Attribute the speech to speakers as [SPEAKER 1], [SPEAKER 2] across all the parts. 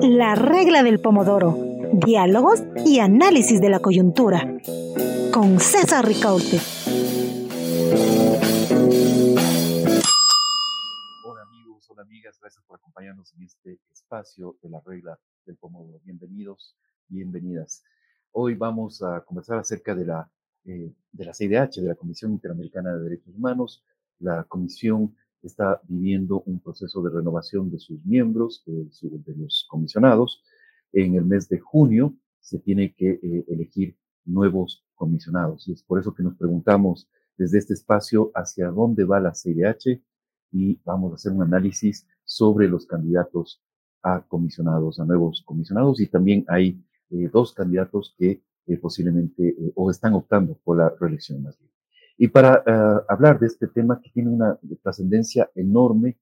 [SPEAKER 1] La regla del pomodoro. Diálogos y análisis de la coyuntura. Con César Ricaurte.
[SPEAKER 2] Hola amigos, hola amigas, gracias por acompañarnos en este espacio de la regla del pomodoro. Bienvenidos, bienvenidas. Hoy vamos a conversar acerca de la, eh, de la CIDH, de la Comisión Interamericana de Derechos Humanos. La comisión está viviendo un proceso de renovación de sus miembros, de, los comisionados. En el mes de junio se tiene que eh, elegir nuevos comisionados. Y es por eso que nos preguntamos desde este espacio hacia dónde va la CIDH y vamos a hacer un análisis sobre los candidatos a comisionados, a nuevos comisionados. Y también hay eh, dos candidatos que eh, posiblemente o están optando por la reelección más bien. Y para ah, hablar de este tema que tiene una trascendencia enorme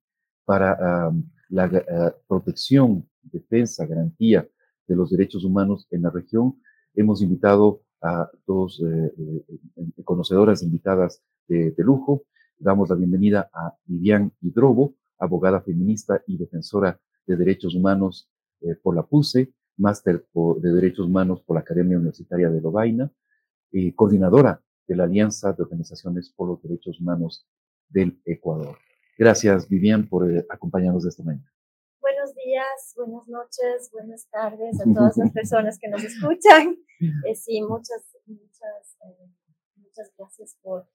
[SPEAKER 2] para la ah, protección, defensa, garantía de los derechos humanos en la región, hemos invitado a dos eh, eh, conocedoras invitadas de, lujo. Damos la bienvenida a Vivian Hidrobo, abogada feminista y defensora de derechos humanos eh, por la PUSE, máster de derechos humanos por la Academia Universitaria de Lovaina, coordinadora de la Alianza de Organizaciones por los Derechos Humanos del Ecuador. Gracias, Vivian, por eh, acompañarnos esta mañana.
[SPEAKER 3] Buenos días, buenas noches, buenas tardes a todas las personas que nos escuchan. Eh, sí, muchas, muchas, eh, muchas gracias por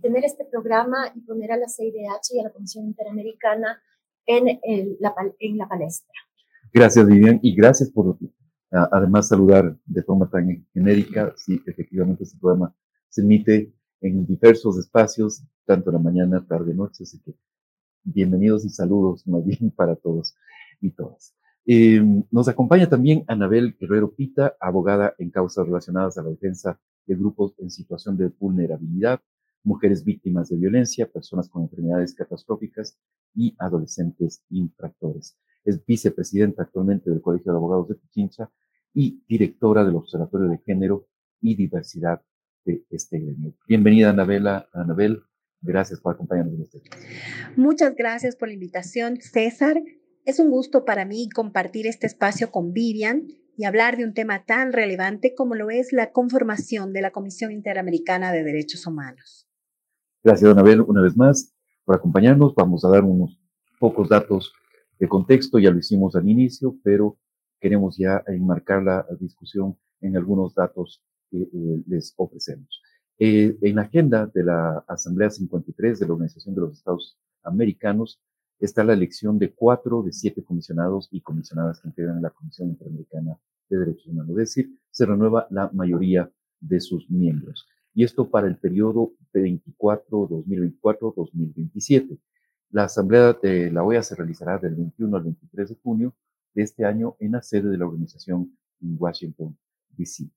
[SPEAKER 3] tener este programa y poner a la CIDH y a la Comisión Interamericana en, la, en la palestra.
[SPEAKER 2] Gracias, Vivian, y gracias por además saludar de forma tan genérica. Sí, efectivamente, este programa se emite en diversos espacios, tanto en la mañana, tarde, noche, así que bienvenidos y saludos más bien para todos y todas. Em, nos acompaña también Anabel Guerrero Pita, abogada en causas relacionadas a la defensa de grupos en situación de vulnerabilidad, mujeres víctimas de violencia, personas con enfermedades catastróficas y adolescentes infractores. Es vicepresidenta actualmente del Colegio de Abogados de Pichincha y directora del Observatorio de Género y Diversidad de este gremio. Bienvenida, Anabela. Anabel, gracias por acompañarnos en este
[SPEAKER 4] Muchas gracias por la invitación, César. Es un gusto para mí compartir este espacio con Vivian y hablar de un tema tan relevante como lo es la conformación de la Comisión Interamericana de Derechos Humanos.
[SPEAKER 2] Gracias, Anabel, una vez más por acompañarnos. Vamos a dar unos pocos datos de contexto, ya lo hicimos al inicio, pero queremos ya enmarcar la discusión en algunos datos eh, les ofrecemos. Eh, en la agenda de la Asamblea 53 de la Organización de los Estados Americanos está la elección de cuatro de siete comisionados y comisionadas que integran la Comisión Interamericana de Derechos Humanos. Es decir, se renueva la mayoría de sus miembros. Y esto para el periodo 24, 2024-2027. La Asamblea de la OEA se realizará del 21 al 23 de junio de este año en la sede de la organización en Washington, D.C.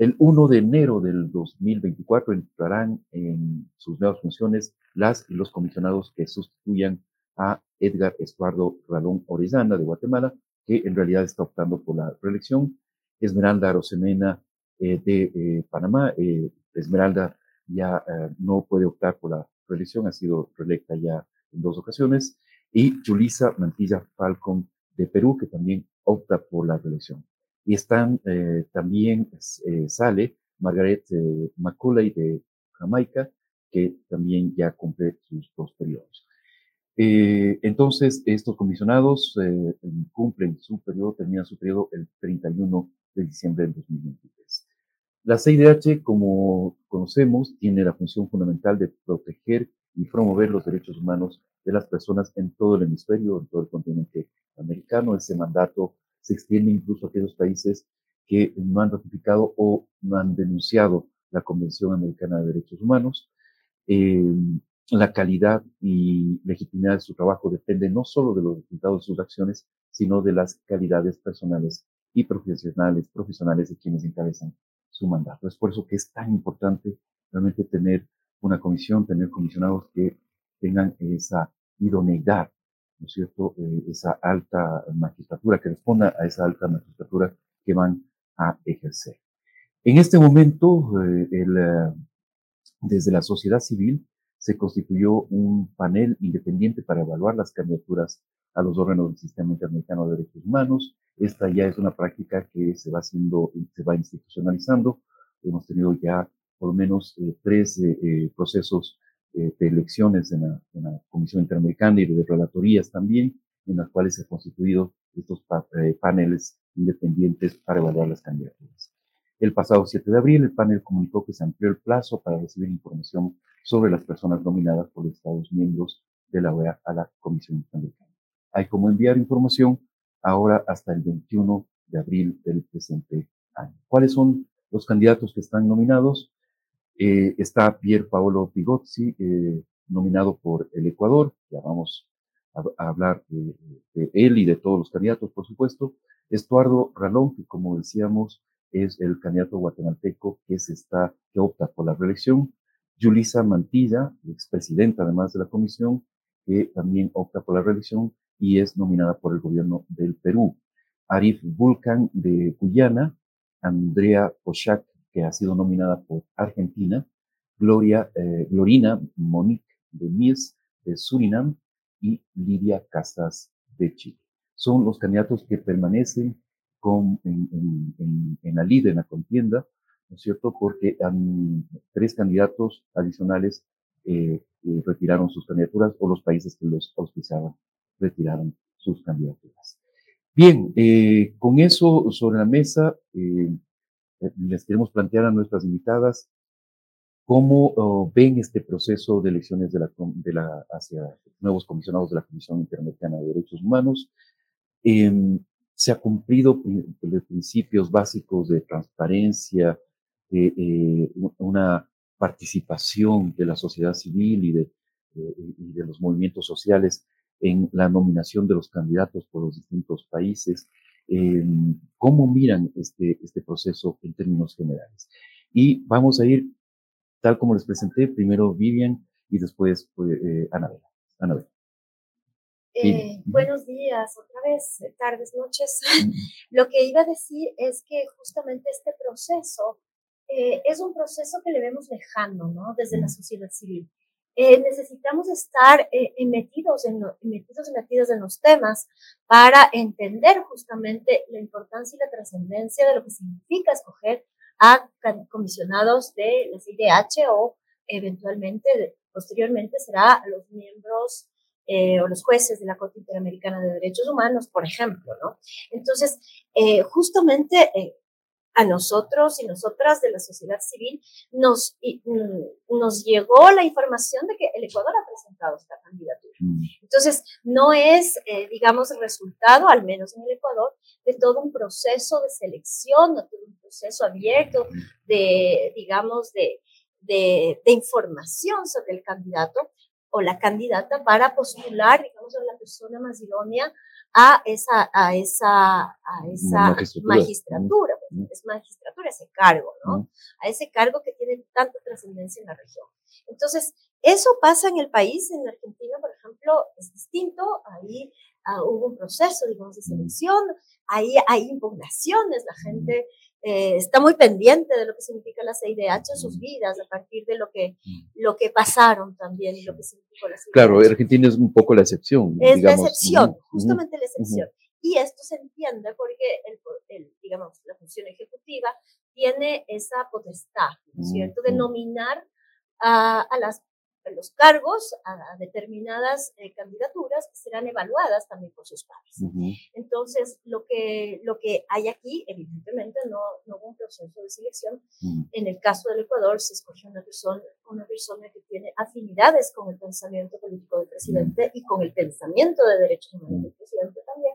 [SPEAKER 2] El 1 de enero del 2024 entrarán en sus nuevas funciones las y los comisionados que sustituyan a Edgar Estuardo Ralón Orellana de Guatemala, que en realidad está optando por la reelección. Esmeralda Rosemena eh, de eh, Panamá. Eh, Esmeralda ya no puede optar por la reelección, ha sido reelecta ya en dos ocasiones. Y Julisa Mantilla Falcón de Perú, que también opta por la reelección. Y están eh, también, eh, sale Margaret eh, de Jamaica, que también ya cumple sus dos periodos. entonces, estos comisionados cumplen su periodo, terminan su periodo el 31 de diciembre del 2023. La CIDH, como conocemos, tiene la función fundamental de proteger y promover los derechos humanos de las personas en todo el hemisferio, en todo el continente americano. Ese mandato se extiende incluso a aquellos países que no han ratificado o no han denunciado la Convención Americana de Derechos Humanos. Eh, la calidad y legitimidad de su trabajo depende no solo de los resultados de sus acciones, sino de las calidades personales y profesionales, profesionales de quienes encabezan su mandato. Es por eso que es tan importante realmente tener una comisión, tener comisionados que tengan esa idoneidad ¿no es cierto?, eh, esa alta magistratura, que responda a esa alta magistratura que van a ejercer. En este momento, eh, el, eh, desde la sociedad civil se constituyó un panel independiente para evaluar las candidaturas a los órganos del Sistema Interamericano de Derechos Humanos. Esta ya es una práctica que se va haciendo, se va institucionalizando. Hemos tenido ya por lo menos eh, tres eh, eh, de elecciones en la, en la, Comisión Interamericana y de relatorías también, en las cuales se han constituido estos paneles independientes para evaluar las candidaturas. El pasado 7 de abril, el panel comunicó que se amplió el plazo para recibir información sobre las personas nominadas por los Estados miembros de la OEA a la Comisión Interamericana. Hay como enviar información ahora hasta el 21 de abril del presente año. ¿Cuáles son los candidatos que están nominados? Eh, está Pier Paolo Pigozzi, eh, nominado por el Ecuador. Ya vamos a, hablar de, de, él y de todos los candidatos, por supuesto. Estuardo Ralón, que como decíamos, es el candidato guatemalteco que se está, que opta por la reelección. Yulisa Mantilla, expresidenta además de la comisión, que también opta por la reelección y es nominada por el gobierno del Perú. Arif Vulcan de Guyana, Andrea Pochak, que ha sido nominada por Argentina, Gloria, eh, Glorina Monique de Mies de Surinam y Lidia Casas de Chile. Son los candidatos que permanecen con, en, la lid, en la contienda, ¿no es cierto? Porque han, tres candidatos adicionales eh, retiraron sus candidaturas o los países que los auspiciaban retiraron sus candidaturas. Bien, eh, con eso sobre la mesa, les queremos plantear a nuestras invitadas cómo oh, ven este proceso de elecciones de la, de la, hacia nuevos comisionados de la Comisión Interamericana de Derechos Humanos. Em, se ha cumplido los principios básicos de transparencia, de una participación de la sociedad civil y de, y de los movimientos sociales en la nominación de los candidatos por los distintos países. Eh, ¿Cómo miran este, este proceso en términos generales? Y vamos a ir, tal como les presenté, primero Vivian y después pues, eh, Anabela. Anabela.
[SPEAKER 3] Eh, buenos días, otra vez, eh, tardes, noches. Lo que iba a decir es que justamente este proceso eh, es un proceso que le vemos lejano, ¿no? Desde la sociedad civil. Eh, necesitamos estar eh, metidos, en, metidos y metidos en los temas para entender justamente la importancia y la trascendencia de lo que significa escoger a comisionados de la CIDH o eventualmente, posteriormente, será los miembros eh, o los jueces de la Corte Interamericana de Derechos Humanos, por ejemplo, ¿no? Entonces, eh, justamente eh, a nosotros y nosotras de la sociedad civil nos, mm, nos llegó la información de que el Ecuador ha presentado esta candidatura. Mm. Entonces, no es, eh, digamos, el resultado, al menos en el Ecuador, de todo un proceso de selección, de todo un proceso abierto de, digamos, de, de, de información sobre el candidato o la candidata para postular, digamos, a la persona más idónea a esa, a esa, a esa magistratura, es magistratura ese cargo, ¿no? A ese cargo que tiene tanta trascendencia en la región. Entonces, eso pasa en el país, en Argentina, por ejemplo, es distinto, ahí uh, hubo un proceso, digamos, de selección, ahí hay impugnaciones, la gente eh, está muy pendiente de lo que significa la CIDH en sus vidas, a partir de lo que, lo que pasaron también y lo que significó la CIDH.
[SPEAKER 2] Claro, Argentina es un poco la excepción.
[SPEAKER 3] Es digamos. la excepción, justamente la excepción. Y esto se entiende porque, el, el, digamos, la función ejecutiva tiene esa potestad, ¿no es cierto?, de nominar a, a las los cargos a, determinadas eh, candidaturas serán evaluadas también por sus pares. Entonces, lo que, lo que hay aquí, evidentemente, no, no hubo un proceso de selección. En el caso del Ecuador, se escogió una persona, una persona que tiene afinidades con el pensamiento político del presidente y con el pensamiento de derechos humanos del presidente también.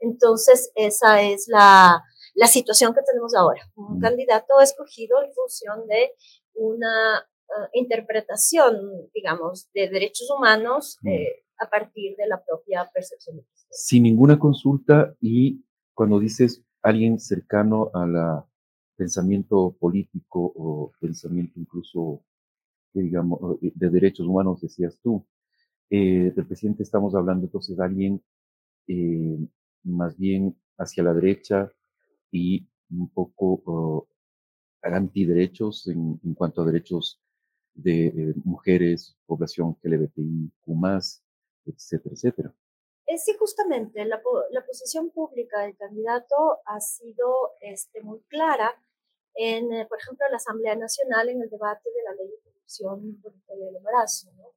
[SPEAKER 3] Entonces, esa es la, la situación que tenemos ahora. Un candidato escogido en función de una uh, interpretación, digamos, de derechos humanos eh, a partir de la propia percepción de.
[SPEAKER 2] Sin ninguna consulta y cuando dices alguien cercano a la pensamiento político o pensamiento incluso, digamos, de derechos humanos, decías tú, eh, del presidente estamos hablando entonces de alguien eh, más bien hacia la derecha y un poco uh, antiderechos en, en cuanto a derechos de eh, mujeres, población LGBTIQ+, etcétera, etcétera.
[SPEAKER 3] Eh, sí, justamente, la, la, posición pública del candidato ha sido este, muy clara en, eh, por ejemplo, la Asamblea Nacional en el debate de la ley de interrupción voluntaria del embarazo. ¿no?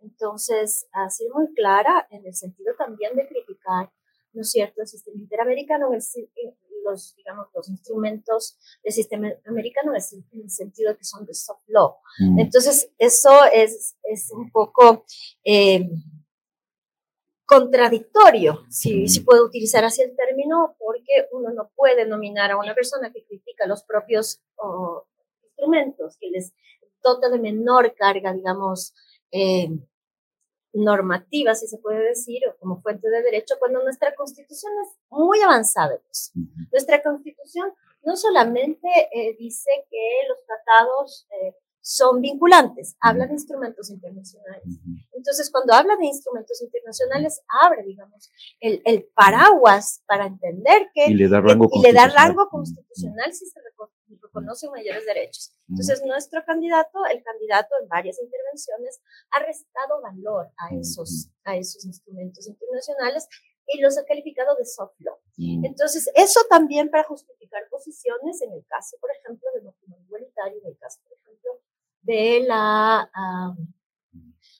[SPEAKER 3] Entonces, ha sido muy clara en el sentido también de criticar, ¿no es cierto?, el sistema interamericano, el, los, digamos, los instrumentos del sistema americano en el sentido que son de soft law. Mm. Entonces, eso es, es un poco eh, contradictorio, si, si puedo utilizar así el término, porque uno no puede nominar a una persona que critica los propios instrumentos, que les dota de menor carga, digamos, eh, normativa, si se puede decir, o como fuente de derecho, cuando nuestra constitución es muy avanzada. Pues. Nuestra constitución no solamente eh, dice que los tratados eh, son vinculantes, habla de instrumentos internacionales. Entonces, cuando habla de instrumentos internacionales, abre, digamos, el, el paraguas para entender que...
[SPEAKER 2] Y le da rango,
[SPEAKER 3] y le da rango constitucional si se reconoce mayores derechos. Entonces, nuestro candidato, el candidato en varias intervenciones, ha restado valor a esos, a esos instrumentos internacionales y los ha calificado de soft law. Entonces, eso también para justificar posiciones en el caso, por ejemplo, del matrimonio igualitario, en el caso, por ejemplo, de la,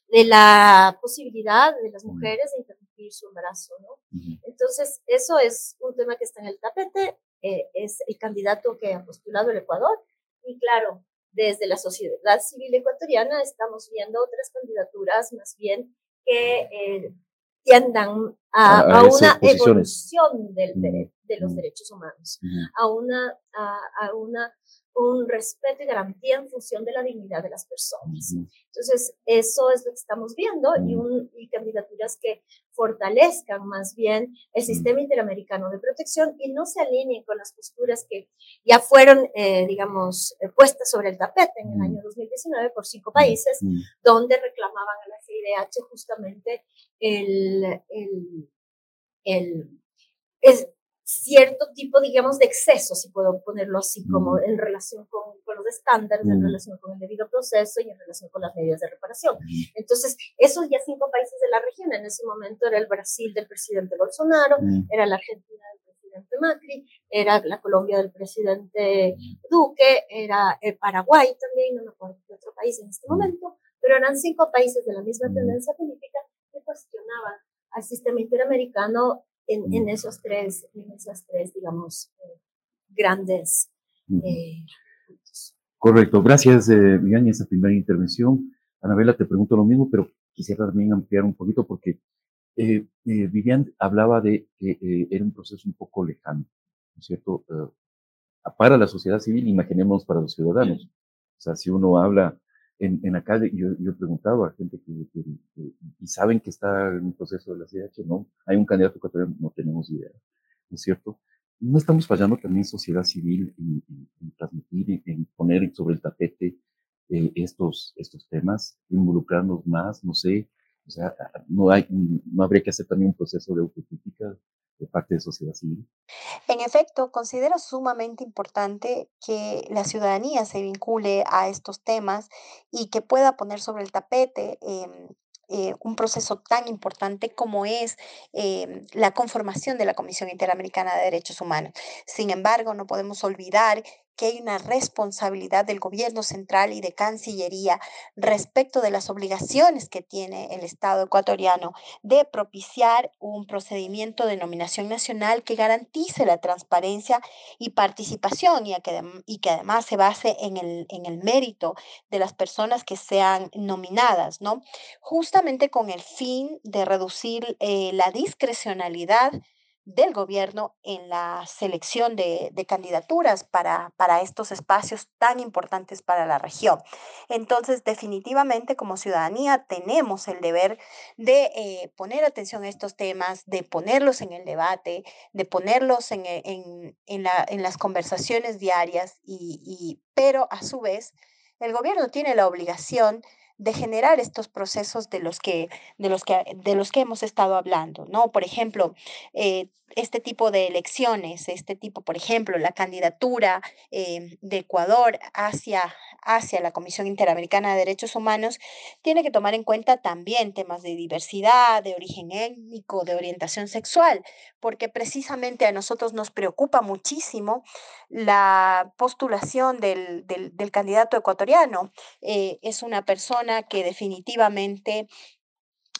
[SPEAKER 3] de la posibilidad de las mujeres de interrumpir su embarazo, ¿no? Entonces, eso es un tema que está en el tapete, eh, es el candidato que ha postulado el Ecuador, y claro, desde la sociedad civil ecuatoriana estamos viendo otras candidaturas más bien que eh, tiendan a, una evolución del, de, los derechos humanos, a una, a, a una un respeto y garantía en función de la dignidad de las personas. Entonces, eso es lo que estamos viendo y, un, y candidaturas que fortalezcan más bien el sistema interamericano de protección y no se alineen con las posturas que ya fueron, eh, digamos, eh, puestas sobre el tapete en el año 2019 por cinco países, donde reclamaban a la CIDH justamente el, el, el, el cierto tipo, digamos, de exceso, si puedo ponerlo así, como en relación con, con los estándares, en relación con el debido proceso y en relación con las medidas de reparación. Entonces, esos ya cinco países de la región, en ese momento era el Brasil del presidente Bolsonaro, era la Argentina del presidente Macri, era la Colombia del presidente Duque, era el Paraguay también, no me acuerdo de otro país en este momento, pero eran cinco países de la misma tendencia política que cuestionaban al sistema interamericano en, en, esos tres, en esas tres, digamos, eh, grandes eh,
[SPEAKER 2] Correcto, gracias, eh, esa primera intervención. Anabela, te pregunto lo mismo, pero quisiera también ampliar un poquito porque eh, eh Vivian hablaba de que era un proceso un poco lejano, ¿no es cierto? para la sociedad civil, imaginemos para los ciudadanos. O sea, si uno habla en, en la calle, yo, yo he preguntado a gente que, y saben que está en proceso de la CH, no, hay un candidato que todavía no tenemos idea, ¿no es cierto? No estamos fallando también sociedad civil en, transmitir, en poner sobre el tapete eh, estos, estos temas, involucrarnos más, no sé, o sea, no, hay, no habría que hacer también un proceso de autocrítica de parte de sociedad civil.
[SPEAKER 4] En efecto, considero sumamente importante que la ciudadanía se vincule a estos temas y que pueda poner sobre el tapete em, eh, un proceso tan importante como es em, la conformación de la Comisión Interamericana de Derechos Humanos. Sin embargo, no podemos olvidar que hay una responsabilidad del gobierno central y de Cancillería respecto de las obligaciones que tiene el Estado ecuatoriano de propiciar un procedimiento de nominación nacional que garantice la transparencia y participación y, que, además se base en el, en el mérito de las personas que sean nominadas, ¿no? Justamente con el fin de reducir eh, la discrecionalidad del gobierno en la selección de, candidaturas para, para, estos espacios tan importantes para la región. Entonces, definitivamente como ciudadanía tenemos el deber de eh, poner atención a estos temas, de ponerlos en el debate, de ponerlos en, en, en, la, en las conversaciones diarias, y, pero a su vez el gobierno tiene la obligación de generar estos procesos de los que, de los que, de los que hemos estado hablando, ¿no? Por ejemplo, eh, este tipo de elecciones, este tipo, por ejemplo, la candidatura eh, de Ecuador hacia, hacia la Comisión Interamericana de Derechos Humanos, tiene que tomar en cuenta también temas de diversidad, de origen étnico, de orientación sexual, porque precisamente a nosotros nos preocupa muchísimo la postulación del, del, candidato ecuatoriano. Eh, es una persona que definitivamente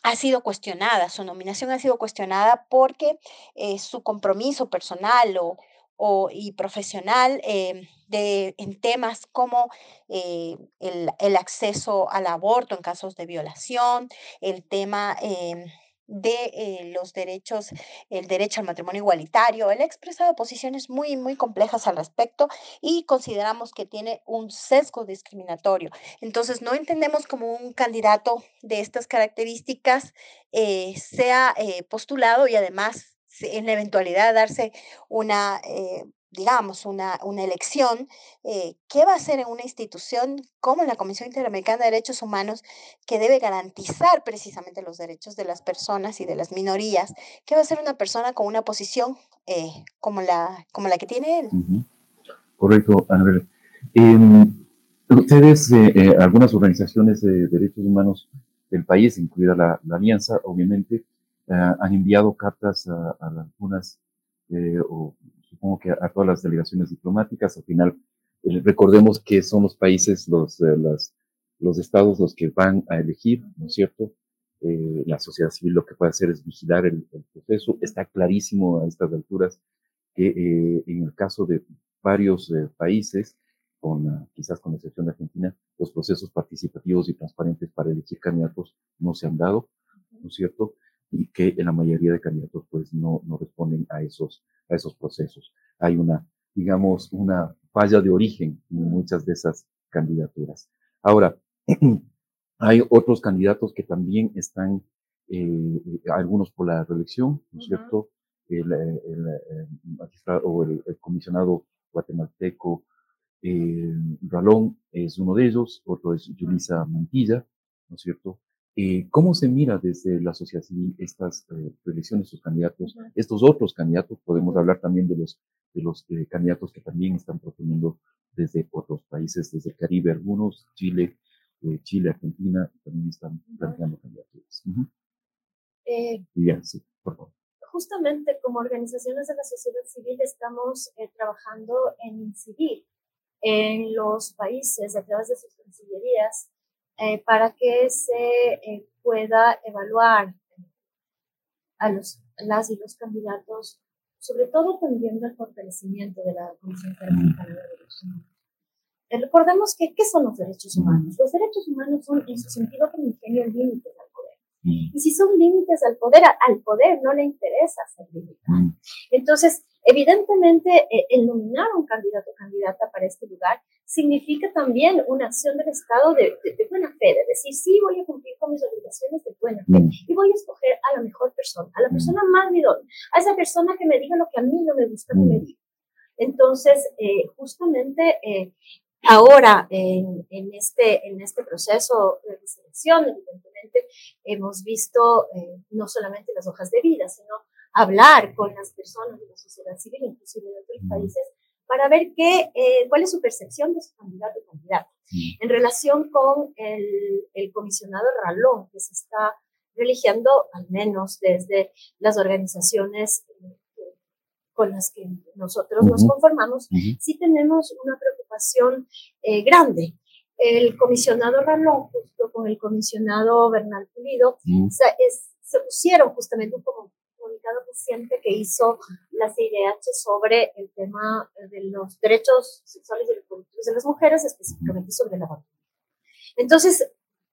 [SPEAKER 4] ha sido cuestionada, su nominación ha sido cuestionada porque eh, su compromiso personal o, o y profesional eh, de, en temas como eh, el, el, acceso al aborto en casos de violación, el tema em, de eh, los derechos, el derecho al matrimonio igualitario. Él ha expresado posiciones muy, muy complejas al respecto y consideramos que tiene un sesgo discriminatorio. Entonces, no entendemos como un candidato de estas características eh, sea eh, postulado y además en la eventualidad darse una digamos, una, una elección, eh, ¿qué va a hacer en una institución como la Comisión Interamericana de Derechos Humanos que debe garantizar precisamente los derechos de las personas y de las minorías? ¿Qué va a hacer una persona con una posición eh, como, la, como la que tiene él?
[SPEAKER 2] Correcto, Anabel. Em, ustedes, eh, algunas organizaciones de derechos humanos del país, incluida la, Alianza, obviamente, han enviado cartas a, a algunas o supongo que a todas las delegaciones diplomáticas. Al final, eh, recordemos que son los países, los, eh, los estados los que van a elegir, ¿no es cierto? Eh, la sociedad civil lo que puede hacer es vigilar el, proceso. Está clarísimo a estas alturas que en el caso de varios países, con, quizás con excepción de Argentina, los procesos participativos y transparentes para elegir candidatos no se han dado, ¿no es cierto? Y que en la mayoría de candidatos pues no, no responden a esos a esos procesos. Hay una, digamos, una falla de origen en muchas de esas candidaturas. Ahora, hay otros candidatos que también están, eh, algunos por la reelección, ¿no es cierto? El, magistrado o el, comisionado guatemalteco eh, Ralón es uno de ellos, otro es Yulisa Mantilla, ¿no es cierto? Eh, ¿Cómo se mira desde la sociedad civil estas eh, elecciones, estos candidatos, estos otros candidatos? Podemos hablar también de los, de los eh, candidatos que también están proponiendo desde otros países, desde el Caribe algunos, Chile, eh, Chile, Argentina, también están planteando candidaturas.
[SPEAKER 3] Bien, sí, por favor. Justamente como organizaciones de la sociedad civil estamos trabajando en incidir en los países a través de sus cancillerías eh, para que se eh, pueda evaluar a los, las y los candidatos, sobre todo tendiendo al fortalecimiento de la Comisión Interamericana de Derechos Humanos. Eh, recordemos que, ¿qué son los derechos humanos? Los derechos humanos son, en su sentido ingenio límites al poder. Y si son límites al poder, al poder no le interesa ser limitado. Entonces, evidentemente, el nominar a un candidato o candidata para este lugar significa también una acción del Estado de, buena fe, de decir, sí, voy a cumplir con mis obligaciones de buena fe mm. y voy a escoger a la mejor persona, a la mm. persona más idónea, a esa persona que me diga lo que a mí no me gusta que me mm. diga. Entonces, eh, justamente eh, ahora en, en, este, en este proceso de selección, evidentemente, hemos visto eh, no solamente las hojas de vida, sino hablar con las personas de la sociedad civil, inclusive de otros países, para ver qué, eh, cuál es su percepción de su candidato o candidata. En relación con el, el comisionado Ralón, que se está religiendo, al menos desde las organizaciones eh, con las que nosotros nos conformamos, sí tenemos una preocupación eh, grande. El comisionado Ralón, justo con el comisionado Bernal Pulido, se pusieron justamente poco comunicado reciente que hizo la CIDH sobre el tema de los derechos sexuales y reproductivos de las mujeres, específicamente sobre la aborto. Entonces,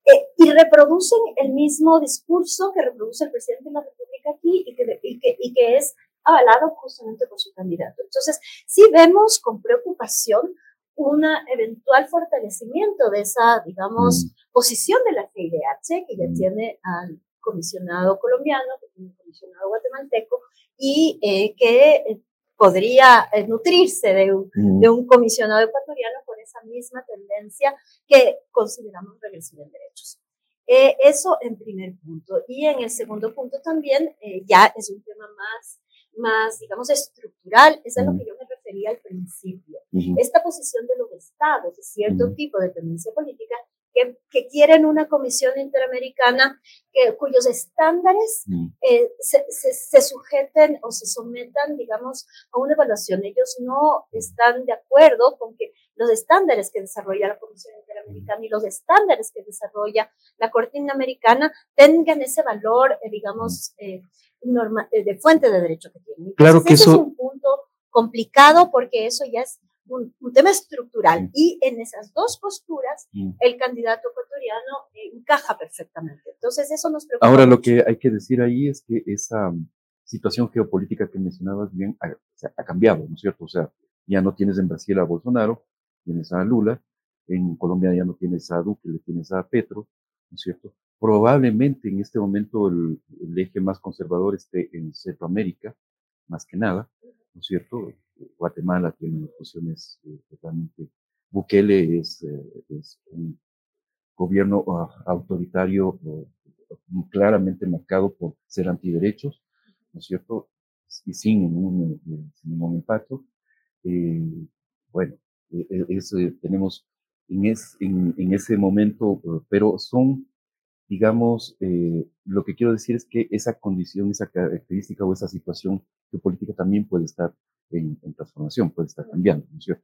[SPEAKER 3] eh, y reproducen el mismo discurso que reproduce el presidente de la República aquí y que, y que, y que es avalado justamente por su candidato. Entonces, sí vemos con preocupación un eventual fortalecimiento de esa, digamos, mm. posición de la CIDH, que ya tiene al comisionado colombiano, un comisionado guatemalteco, y eh, que eh, podría eh, nutrirse de un, de un, comisionado ecuatoriano con esa misma tendencia que consideramos regresiva en derechos. eso en primer punto. Y en el segundo punto también, ya es un tema más más, digamos, estructural, es a lo que yo me refería al principio. Esta posición de los estados, de cierto tipo de tendencia política, que, que, quieren una comisión interamericana que, cuyos estándares eh, se, se, sujeten o se sometan, digamos, a una evaluación. Ellos no están de acuerdo con que los estándares que desarrolla la Comisión Interamericana y los estándares que desarrolla la Corte Interamericana tengan ese valor, eh, digamos, eh, norma, de fuente de derecho que tienen.
[SPEAKER 2] claro que eso
[SPEAKER 3] es un punto complicado porque eso ya es un, tema estructural. Y en esas dos posturas, el candidato ecuatoriano encaja perfectamente. Entonces, eso nos preocupa.
[SPEAKER 2] Ahora, lo que hay que decir ahí es que esa um, situación geopolítica que mencionabas bien ha, ha, cambiado, ¿no es cierto? O sea, ya no tienes en Brasil a Bolsonaro, tienes a Lula, en Colombia ya no tienes a Duque, le tienes a Petro, ¿no es cierto? Probablemente en este momento el, el eje más conservador esté en Centroamérica, más que nada, ¿no es cierto? Guatemala tiene posiciones eh, totalmente. Bukele es, eh, es un gobierno ah, autoritario claramente marcado por ser antiderechos, ¿no es cierto? Y sin ningún, eh, sin ningún impacto. bueno, es, tenemos en, es, en, en, ese momento, pero son, digamos, lo que quiero decir es que esa condición, esa característica o esa situación geopolítica también puede estar en, transformación, puede estar cambiando, ¿no es cierto?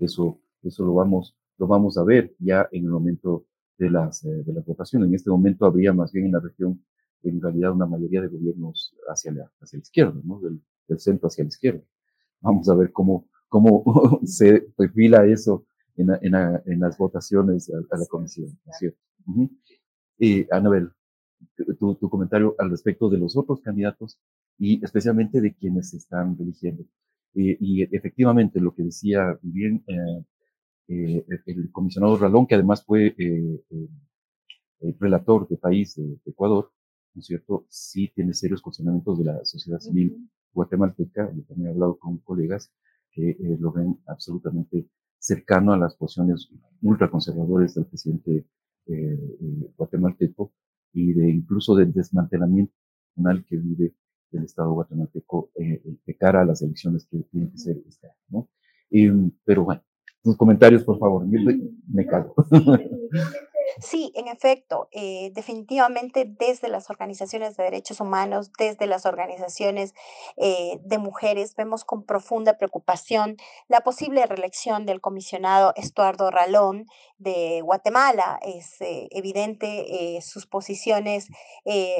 [SPEAKER 2] Eso, eso lo, vamos, lo vamos a ver ya en el momento de las, eh, de las votaciones. En este momento habría más bien en la región, en realidad, una mayoría de gobiernos hacia la, hacia la izquierda, ¿no? Del, del centro hacia la izquierda. Vamos a ver cómo, cómo se perfila eso en, en, en las votaciones a, la comisión, ¿no es cierto? Anabel, tu, tu, comentario al respecto de los otros candidatos y especialmente de quienes se están eligiendo. Eh, y efectivamente, lo que decía bien eh, eh, el comisionado Ralón, que además fue el relator de país de, Ecuador, ¿no es cierto? Sí tiene serios cuestionamientos de la sociedad civil guatemalteca. Yo también he hablado con colegas que lo ven absolutamente cercano a las posiciones ultraconservadoras del presidente guatemalteco y de incluso del desmantelamiento que vive del Estado guatemalteco eh, de cara a las elecciones que tienen que ser este año. ¿no? pero bueno, sus comentarios, por favor, me, me callo.
[SPEAKER 4] Sí, en efecto, eh, definitivamente desde las organizaciones de derechos humanos, desde las organizaciones eh, de mujeres, vemos con profunda preocupación la posible reelección del comisionado Estuardo Ralón de Guatemala. Es eh, evidente sus posiciones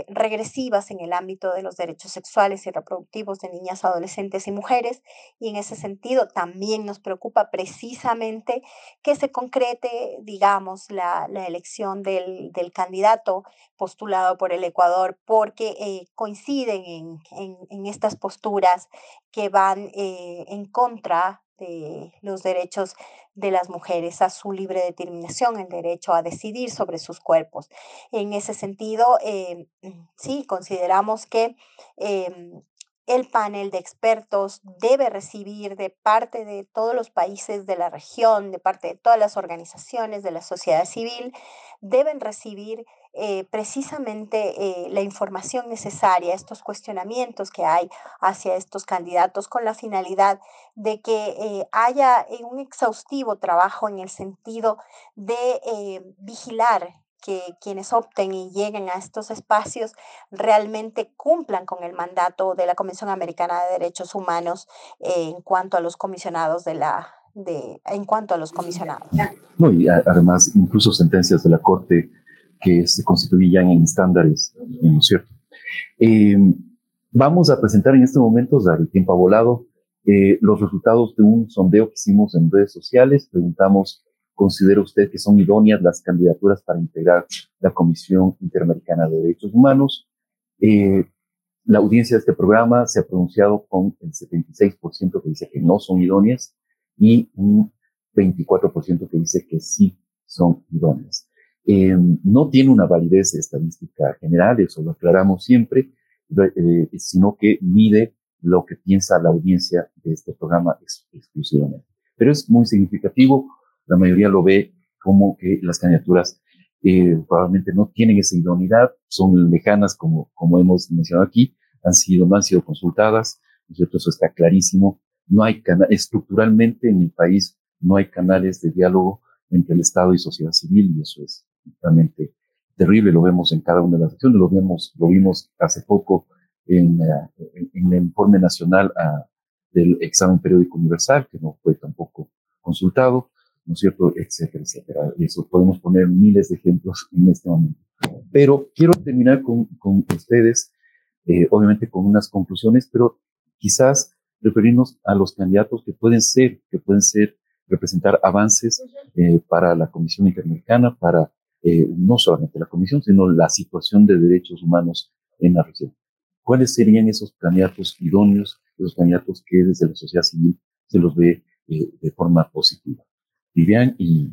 [SPEAKER 4] regresivas en el ámbito de los derechos sexuales y reproductivos de niñas, adolescentes y mujeres. Y en ese sentido también nos preocupa precisamente que se concrete, digamos, la, la elección del, del candidato postulado por el Ecuador porque eh, coinciden en, en, estas posturas que van eh, en contra de los derechos de las mujeres a su libre determinación, el derecho a decidir sobre sus cuerpos. En ese sentido, eh, sí, consideramos que em, el panel de expertos debe recibir de parte de todos los países de la región, de parte de todas las organizaciones de la sociedad civil, deben recibir eh, precisamente eh, la información necesaria, estos cuestionamientos que hay hacia estos candidatos con la finalidad de que eh, haya un exhaustivo trabajo en el sentido de vigilar que quienes opten y lleguen a estos espacios realmente cumplan con el mandato de la Convención Americana de Derechos Humanos en cuanto a los comisionados de la de en cuanto a los comisionados.
[SPEAKER 2] No, y además incluso sentencias de la Corte que se constituían en estándares, ¿no es cierto? Em, vamos a presentar en este momento, dar el tiempo ha volado, eh, los resultados de un sondeo que hicimos en redes sociales. Preguntamos ¿Considera usted que son idóneas las candidaturas para integrar la Comisión Interamericana de Derechos Humanos? Eh, la audiencia de este programa se ha pronunciado con el 76% que dice que no son idóneas y un 24% que dice que sí son idóneas. Eh, no tiene una validez estadística general, eso lo aclaramos siempre, eh, sino que mide lo que piensa la audiencia de este programa exclusivamente. Pero es muy significativo la mayoría lo ve como que las candidaturas eh, probablemente no tienen esa idoneidad, son lejanas como, como hemos mencionado aquí, han sido, no han sido consultadas, ¿no cierto? Eso está clarísimo. No hay estructuralmente en el país no hay canales de diálogo entre el Estado y sociedad civil y eso es realmente terrible. Lo vemos en cada una de las acciones, lo vimos, lo vimos hace poco en, eh, en, el informe nacional ah, del examen periódico universal, que no fue tampoco consultado, ¿no es cierto?, etcétera, etcétera. Y eso podemos poner miles de ejemplos en este momento. Pero quiero terminar con, con ustedes, eh, obviamente con unas conclusiones, pero quizás referirnos a los candidatos que pueden ser, que pueden ser, representar avances eh, para la Comisión Interamericana, para eh, no solamente la Comisión, sino la situación de derechos humanos en la región. ¿Cuáles serían esos candidatos idóneos, esos candidatos que desde la sociedad civil se los ve eh, de forma positiva? Vivian y...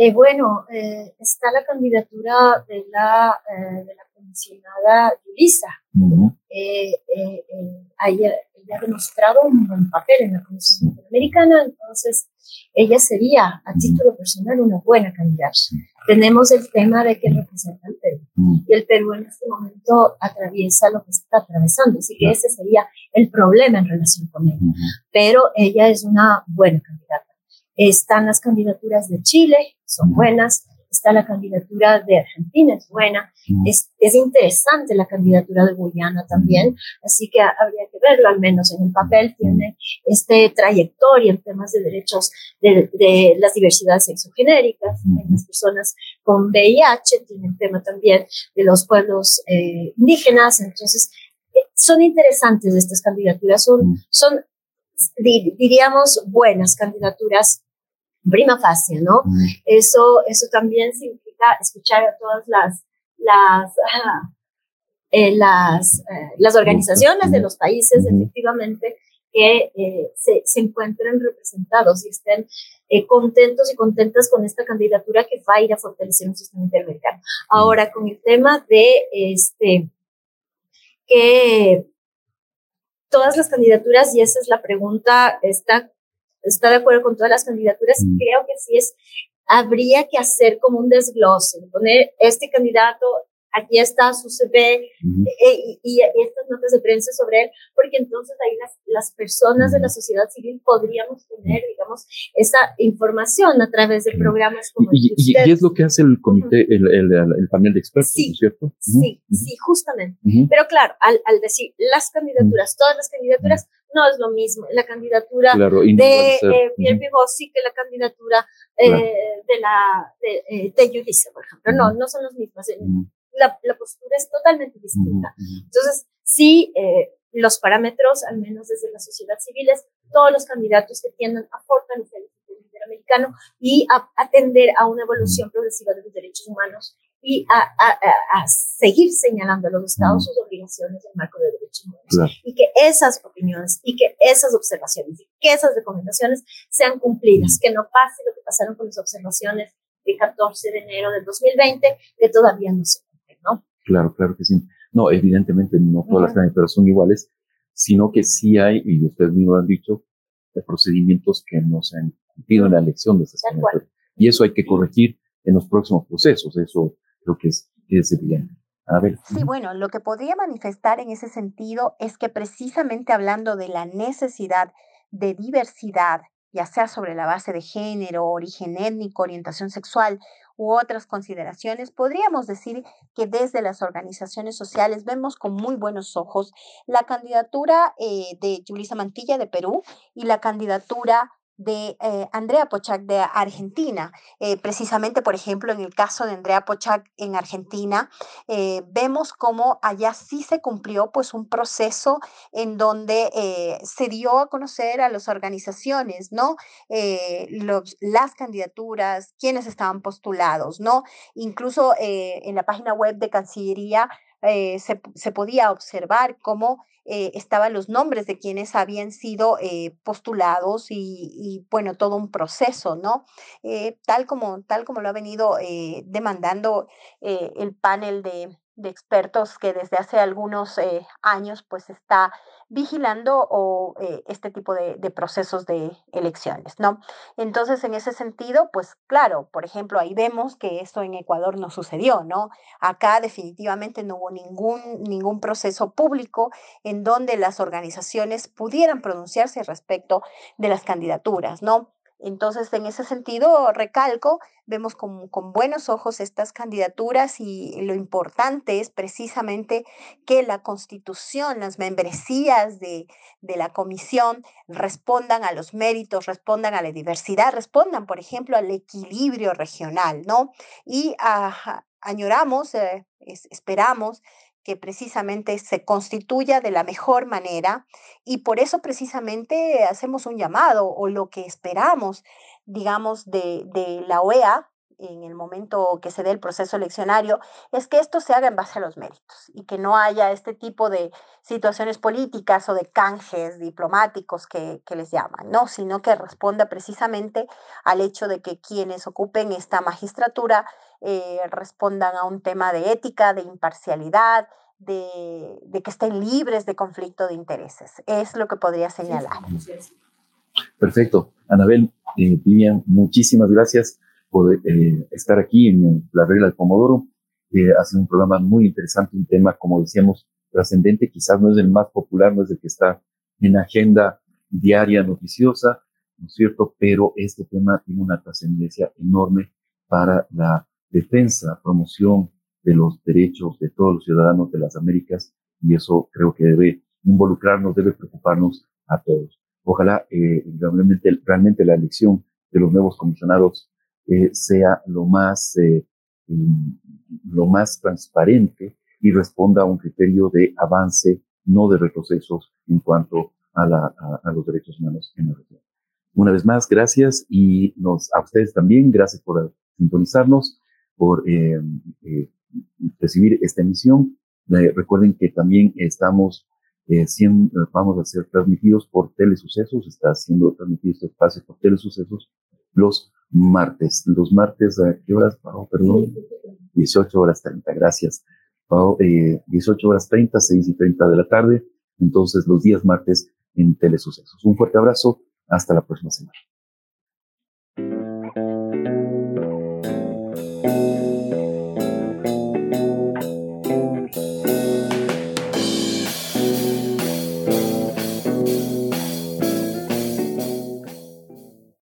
[SPEAKER 3] Eh, bueno, eh, está la candidatura de la, eh, de la comisionada Yulisa. ella, ha demostrado un buen papel en la Comisión Interamericana, entonces ella sería a título personal una buena candidata. Tenemos el tema de que representa el Perú y el Perú en este momento atraviesa lo que está atravesando, así que ese sería el problema en relación con ella. Pero ella es una buena candidata. Están las candidaturas de Chile, son buenas. Está la candidatura de Argentina, es buena. Es, es interesante la candidatura de Guyana también, así que habría que verlo, al menos en el papel tiene este trayectoria en temas de derechos de, de las diversidades sexogenéricas, en las personas con VIH, tiene el tema también de los pueblos eh, indígenas, entonces eh, son interesantes estas candidaturas, son, son diríamos, buenas candidaturas prima facie, ¿no? Eso, eso también significa escuchar a todas las, las, eh, las, eh, las organizaciones de los países, efectivamente, que eh, se, se, encuentren representados y estén contentos y contentas con esta candidatura que va a ir a fortalecer un sistema interamericano. Ahora, con el tema de este, que todas las candidaturas, y esa es la pregunta, está está de acuerdo con todas las candidaturas, mm. creo que sí es, habría que hacer como un desglose, poner este candidato, aquí está su CV eh, y, estas notas de prensa sobre él, porque entonces ahí las, las personas de la sociedad civil podríamos tener, digamos, esa información a través de programas como
[SPEAKER 2] y, y, y es lo que hace el comité, el, el, el, panel de expertos,
[SPEAKER 3] sí,
[SPEAKER 2] ¿no es cierto?
[SPEAKER 3] Sí, sí, justamente. Pero claro, al, al, decir las candidaturas, todas las candidaturas, no es lo mismo. La candidatura de eh, Pierre Bigossi que la candidatura eh, de la de, eh, de Yulisa, por ejemplo. No, no son los mismos. La, la postura es totalmente distinta. Entonces, sí, eh, los parámetros, al menos desde la sociedad civil, es todos los candidatos que tiendan a fortalecer el sistema interamericano y a atender a una evolución progresiva de los derechos humanos y a, a, a, seguir señalando a los estados sus obligaciones en el marco de derechos humanos. Y que esas opiniones y que esas observaciones y que esas recomendaciones sean cumplidas, que no pase lo que pasaron con las observaciones del 14 de enero del 2020, que todavía no se
[SPEAKER 2] Claro, claro que sí. No, evidentemente no todas las candidaturas son iguales, sino que sí hay, y ustedes mismos lo han dicho, procedimientos que no se han cumplido en la elección de esas candidaturas. Y eso hay que corregir en los próximos procesos, eso creo que es, es evidente. A ver.
[SPEAKER 4] Sí, bueno, lo que podría manifestar en ese sentido es que precisamente hablando de la necesidad de diversidad, ya sea sobre la base de género, origen étnico, orientación sexual u otras consideraciones, podríamos decir que desde las organizaciones sociales vemos con muy buenos ojos la candidatura eh, de Julisa Mantilla de Perú y la candidatura de eh, Andrea Pochac de Argentina. Eh, precisamente, por ejemplo, en el caso de Andrea Pochac en Argentina, eh, vemos cómo allá sí se cumplió pues un proceso en donde se dio a conocer a las organizaciones, ¿no? Los, las candidaturas, quienes estaban postulados, ¿no? Incluso en la página web de Cancillería se, se podía observar cómo eh, estaban los nombres de quienes habían sido eh, postulados y, bueno, todo un proceso, ¿no? Eh, tal, como, tal como lo ha venido demandando el panel de, de expertos que desde hace algunos eh, años pues está vigilando o, eh, este tipo de, de, procesos de elecciones, ¿no? Entonces, en ese sentido, pues claro, por ejemplo, ahí vemos que esto en Ecuador no sucedió, ¿no? Acá definitivamente no hubo ningún, ningún proceso público en donde las organizaciones pudieran pronunciarse respecto de las candidaturas, ¿no? Entonces, en ese sentido, recalco, vemos con, con, buenos ojos estas candidaturas y lo importante es precisamente que la constitución, las membresías de, de la comisión respondan a los méritos, respondan a la diversidad, respondan, por ejemplo, al equilibrio regional, ¿no? Y añoramos, eh, esperamos que precisamente se constituya de la mejor manera y por eso precisamente hacemos un llamado o lo que esperamos, digamos, de, de la OEA en el momento que se dé el proceso eleccionario, es que esto se haga en base a los méritos y que no haya este tipo de situaciones políticas o de canjes diplomáticos que, que les llaman, ¿no? Sino que responda precisamente al hecho de que quienes ocupen esta magistratura eh, respondan a un tema de ética, de imparcialidad, de, de, que estén libres de conflicto de intereses. Es lo que podría señalar.
[SPEAKER 2] Perfecto. Anabel, eh, Vivian, muchísimas gracias por eh, estar aquí en la regla del Pomodoro. Eh, hace un programa muy interesante, un tema, como decíamos, trascendente. Quizás no es el más popular, no es el que está en agenda diaria noticiosa, ¿no es cierto? Pero este tema tiene una trascendencia enorme para la defensa, promoción de los derechos de todos los ciudadanos de las Américas y eso creo que debe involucrarnos, debe preocuparnos a todos. Ojalá eh, realmente, realmente la elección de los nuevos comisionados eh, sea lo más, eh, lo más transparente y responda a un criterio de avance, no de retrocesos en cuanto a, la, a, a los derechos humanos en la región. Una vez más, gracias y nos, a ustedes también, gracias por sintonizarnos por eh, eh, recibir esta emisión. Eh, recuerden que también estamos vamos a ser transmitidos por Telesucesos, está siendo transmitido este espacio por Telesucesos los martes. Los martes, ¿a qué horas, Pau? Perdón. 18 horas 30, gracias. Pau, eh, 18 horas 30, 6 y 30 de la tarde. Entonces, los días martes en Telesucesos. Un fuerte abrazo. Hasta la próxima semana.